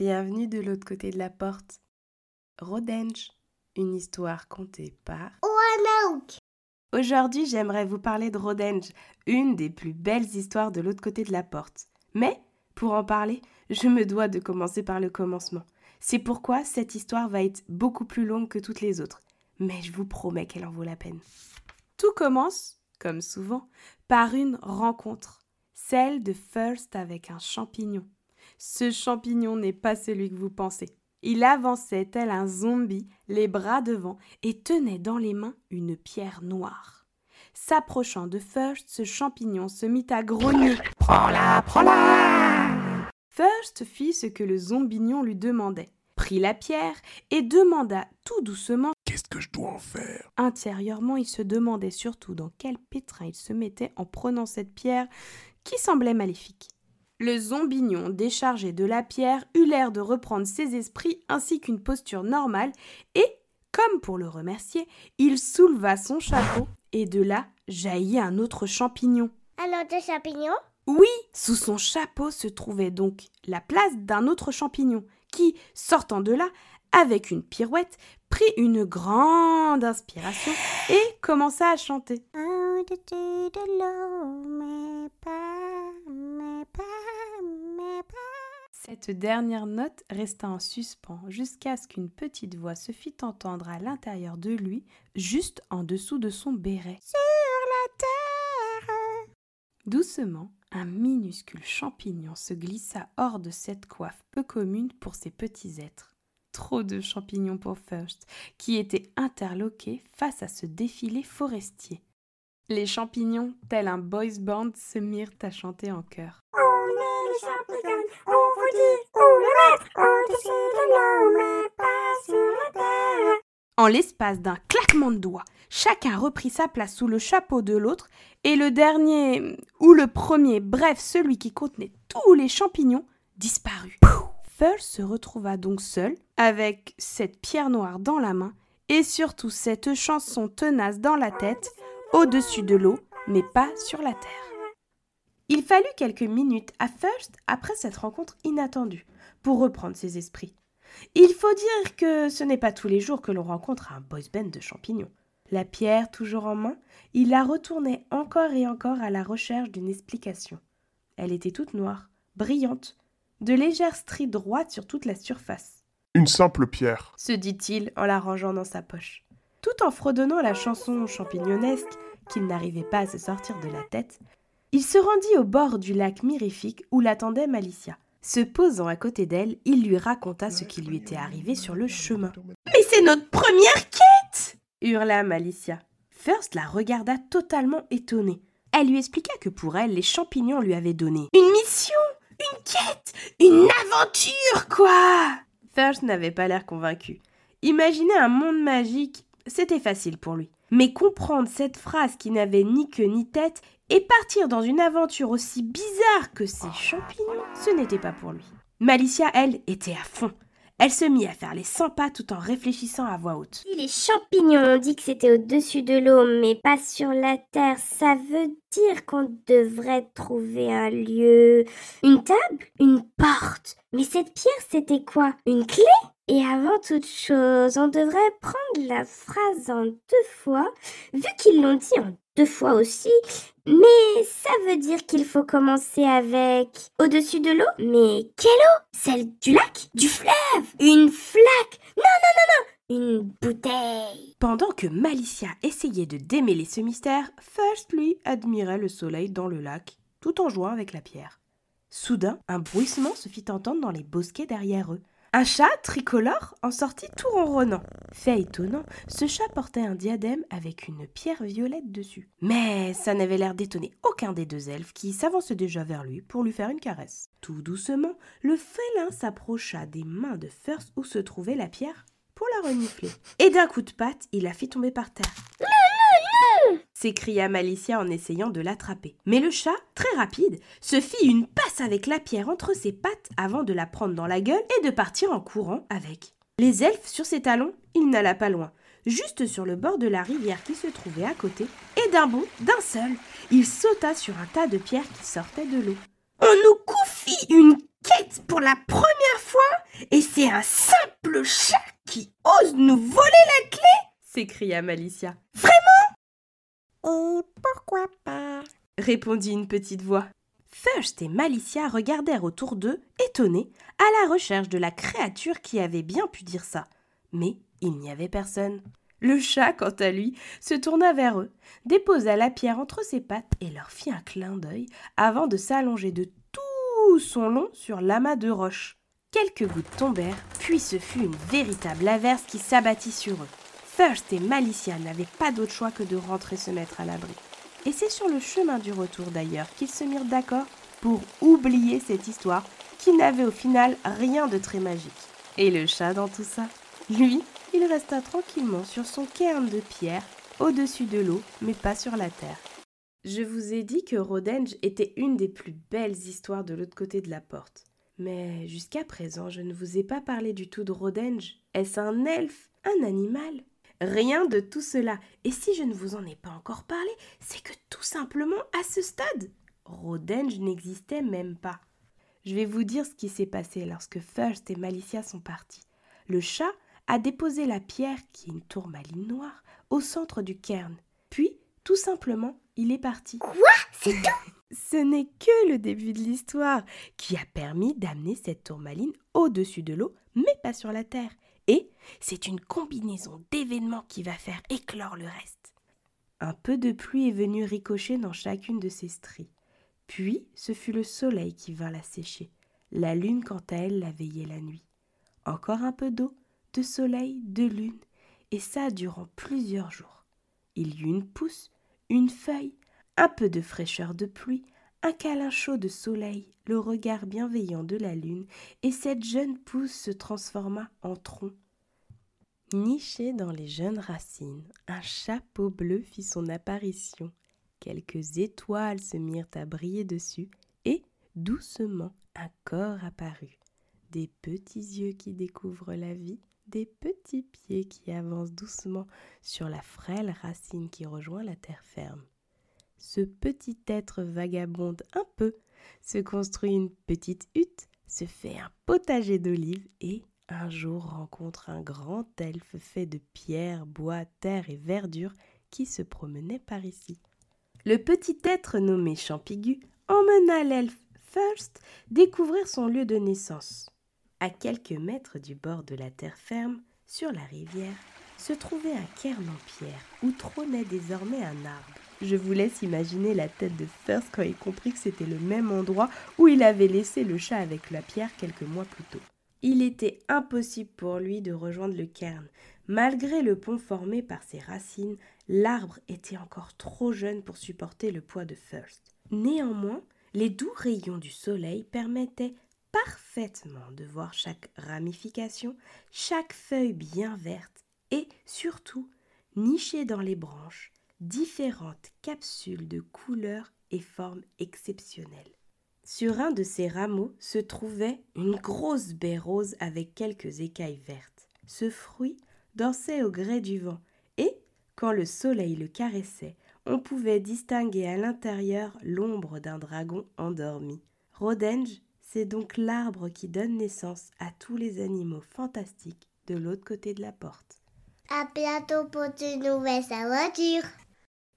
Bienvenue de l'autre côté de la porte. Rodenge, une histoire contée par Roanoke. Aujourd'hui, j'aimerais vous parler de Rodenge, une des plus belles histoires de l'autre côté de la porte. Mais, pour en parler, je me dois de commencer par le commencement. C'est pourquoi cette histoire va être beaucoup plus longue que toutes les autres. Mais je vous promets qu'elle en vaut la peine. Tout commence, comme souvent, par une rencontre, celle de First avec un champignon. Ce champignon n'est pas celui que vous pensez. Il avançait tel un zombie, les bras devant, et tenait dans les mains une pierre noire. S'approchant de First, ce champignon se mit à grogner. Prends-la, prends-la First fit ce que le zombignon lui demandait, prit la pierre et demanda tout doucement Qu'est-ce que je dois en faire? Intérieurement, il se demandait surtout dans quel pétrin il se mettait en prenant cette pierre qui semblait maléfique. Le zombignon, déchargé de la pierre, eut l'air de reprendre ses esprits ainsi qu'une posture normale, et, comme pour le remercier, il souleva son chapeau, et de là jaillit un autre champignon. Un autre champignon Oui, sous son chapeau se trouvait donc la place d'un autre champignon, qui, sortant de là, avec une pirouette, prit une grande inspiration et commença à chanter. Au-dessus de l'eau, mais pas, mais pas, mais pas. Cette dernière note resta en suspens jusqu'à ce qu'une petite voix se fît entendre à l'intérieur de lui, juste en dessous de son béret. Sur la terre. Doucement, un minuscule champignon se glissa hors de cette coiffe peu commune pour ces petits êtres. Trop de champignons pour First, qui était interloqué face à ce défilé forestier. Les champignons, tel un boys band, se mirent à chanter en chœur. On vous dit où le mettre. Au-dessus de l'eau, mais pas sur la terre. En l'espace d'un claquement de doigts, chacun reprit sa place sous le chapeau de l'autre, et le dernier, ou le premier, bref, celui qui contenait tous les champignons, disparut. First se retrouva donc seul, avec cette pierre noire dans la main, et surtout cette chanson tenace dans la tête, au-dessus de l'eau, mais pas sur la terre. Il fallut quelques minutes à First après cette rencontre inattendue, pour reprendre ses esprits. Il faut dire que ce n'est pas tous les jours que l'on rencontre un boys band de champignons. La pierre toujours en main, il la retournait encore et encore à la recherche d'une explication. Elle était toute noire, brillante, de légères stries droites sur toute la surface, Une simple pierre. se dit-il en la rangeant dans sa poche. Tout en fredonnant la chanson champignonesque qu'il n'arrivait pas à se sortir de la tête, il se rendit au bord du lac mirifique où l'attendait Malicia. Se posant à côté d'elle, il lui raconta ce qui lui était arrivé sur le chemin. Mais c'est notre première quête hurla Malicia. First la regarda totalement étonnée. Elle lui expliqua que pour elle, les champignons lui avaient donné une mission, une quête, une aventure, quoi First n'avait pas l'air convaincu. Imaginer un monde magique, c'était facile pour lui. Mais comprendre cette phrase qui n'avait ni queue ni tête et partir dans une aventure aussi bizarre que ces champignons, ce n'était pas pour lui. Malicia, elle, était à fond. Elle se mit à faire les 100 pas tout en réfléchissant à voix haute. Si les champignons ont dit que c'était au-dessus de l'eau, mais pas sur la terre, ça veut dire qu'on devrait trouver un lieu. Une table? Une porte? Mais cette pierre, c'était quoi? Une clé? Et avant toute chose, on devrait prendre la phrase en deux fois, vu qu'ils l'ont dit en deux fois aussi. Mais ça veut dire qu'il faut commencer avec au-dessus de l'eau. Mais quelle eau? Celle du lac? Du fleuve! Une flaque! Non, non, non, non! Une bouteille! Pendant que Malicia essayait de démêler ce mystère, First, lui, admirait le soleil dans le lac, tout en jouant avec la pierre. Soudain, un bruissement se fit entendre dans les bosquets derrière eux. Un chat tricolore en sortit tout ronronnant. Fait étonnant, ce chat portait un diadème avec une pierre violette dessus. Mais ça n'avait l'air d'étonner aucun des deux elfes qui s'avançaient déjà vers lui pour lui faire une caresse. Tout doucement, le félin s'approcha des mains de First où se trouvait la pierre pour la renifler. Et d'un coup de patte, il la fit tomber par terre. S'écria Malicia en essayant de l'attraper. Mais le chat, très rapide, se fit une passe avec la pierre entre ses pattes avant de la prendre dans la gueule et de partir en courant avec. Les elfes sur ses talons, il n'alla pas loin, juste sur le bord de la rivière qui se trouvait à côté, et d'un bond, d'un seul, il sauta sur un tas de pierres qui sortaient de l'eau. On nous confie une quête pour la première fois C'est un simple chat qui ose nous voler la clé s'écria Malicia. Et pourquoi pas? répondit une petite voix. First et Malicia regardèrent autour d'eux, étonnés, à la recherche de la créature qui avait bien pu dire ça. Mais il n'y avait personne. Le chat, quant à lui, se tourna vers eux, déposa la pierre entre ses pattes et leur fit un clin d'œil avant de s'allonger de tout son long sur l'amas de roches. Quelques gouttes tombèrent, puis ce fut une véritable averse qui s'abattit sur eux. First et Malicia n'avaient pas d'autre choix que de rentrer se mettre à l'abri. Et c'est sur le chemin du retour d'ailleurs qu'ils se mirent d'accord pour oublier cette histoire qui n'avait au final rien de très magique. Et le chat dans tout ça? Lui, il resta tranquillement sur son cairn de pierre, au-dessus de l'eau, mais pas sur la terre. Je vous ai dit que Rodenge était une des plus belles histoires de l'autre côté de la porte. Mais jusqu'à présent, je ne vous ai pas parlé du tout de Rodenge. Est-ce un elfe? Un animal? Rien de tout cela. Et si je ne vous en ai pas encore parlé, c'est que tout simplement, à ce stade, Rodenge n'existait même pas. Je vais vous dire ce qui s'est passé lorsque First et Malicia sont partis. Le chat a déposé la pierre, qui est une tourmaline noire, au centre du cairn. Puis, tout simplement, il est parti. Quoi? C'est tout? Ce n'est que le début de l'histoire qui a permis d'amener cette tourmaline au-dessus de l'eau, mais pas sur la terre. Et c'est une combinaison d'événements qui va faire éclore le reste. Un peu de pluie est venu ricocher dans chacune de ces stries. Puis ce fut le soleil qui vint la sécher. La lune, quant à elle, la veillait la nuit. Encore un peu d'eau, de soleil, de lune, et ça durant plusieurs jours. Il y eut une pousse, une feuille, un peu de fraîcheur de pluie, un câlin chaud de soleil, le regard bienveillant de la lune, et cette jeune pousse se transforma en tronc. Niché dans les jeunes racines, un chapeau bleu fit son apparition. Quelques étoiles se mirent à briller dessus, et, doucement, un corps apparut. Des petits yeux qui découvrent la vie, des petits pieds qui avancent doucement sur la frêle racine qui rejoint la terre ferme. Ce petit être vagabonde un peu, se construit une petite hutte, se fait un potager d'olives et un jour rencontre un grand elfe fait de pierre, bois, terre et verdure qui se promenait par ici. Le petit être nommé Champigu emmena l'elfe First découvrir son lieu de naissance. À quelques mètres du bord de la terre ferme, sur la rivière, se trouvait un cairn en pierre où trônait désormais un arbre. Je vous laisse imaginer la tête de First quand il comprit que c'était le même endroit où il avait laissé le chat avec la pierre quelques mois plus tôt. Il était impossible pour lui de rejoindre le cairn. Malgré le pont formé par ses racines, l'arbre était encore trop jeune pour supporter le poids de First. Néanmoins, les doux rayons du soleil permettaient parfaitement de voir chaque ramification, chaque feuille bien verte et surtout, nichée dans les branches, différentes capsules de couleurs et formes exceptionnelles. Sur un de ces rameaux se trouvait une grosse baie rose avec quelques écailles vertes. Ce fruit dansait au gré du vent, et, quand le soleil le caressait, on pouvait distinguer à l'intérieur l'ombre d'un dragon endormi. Rodenge, c'est donc l'arbre qui donne naissance à tous les animaux fantastiques de l'autre côté de la porte. À bientôt pour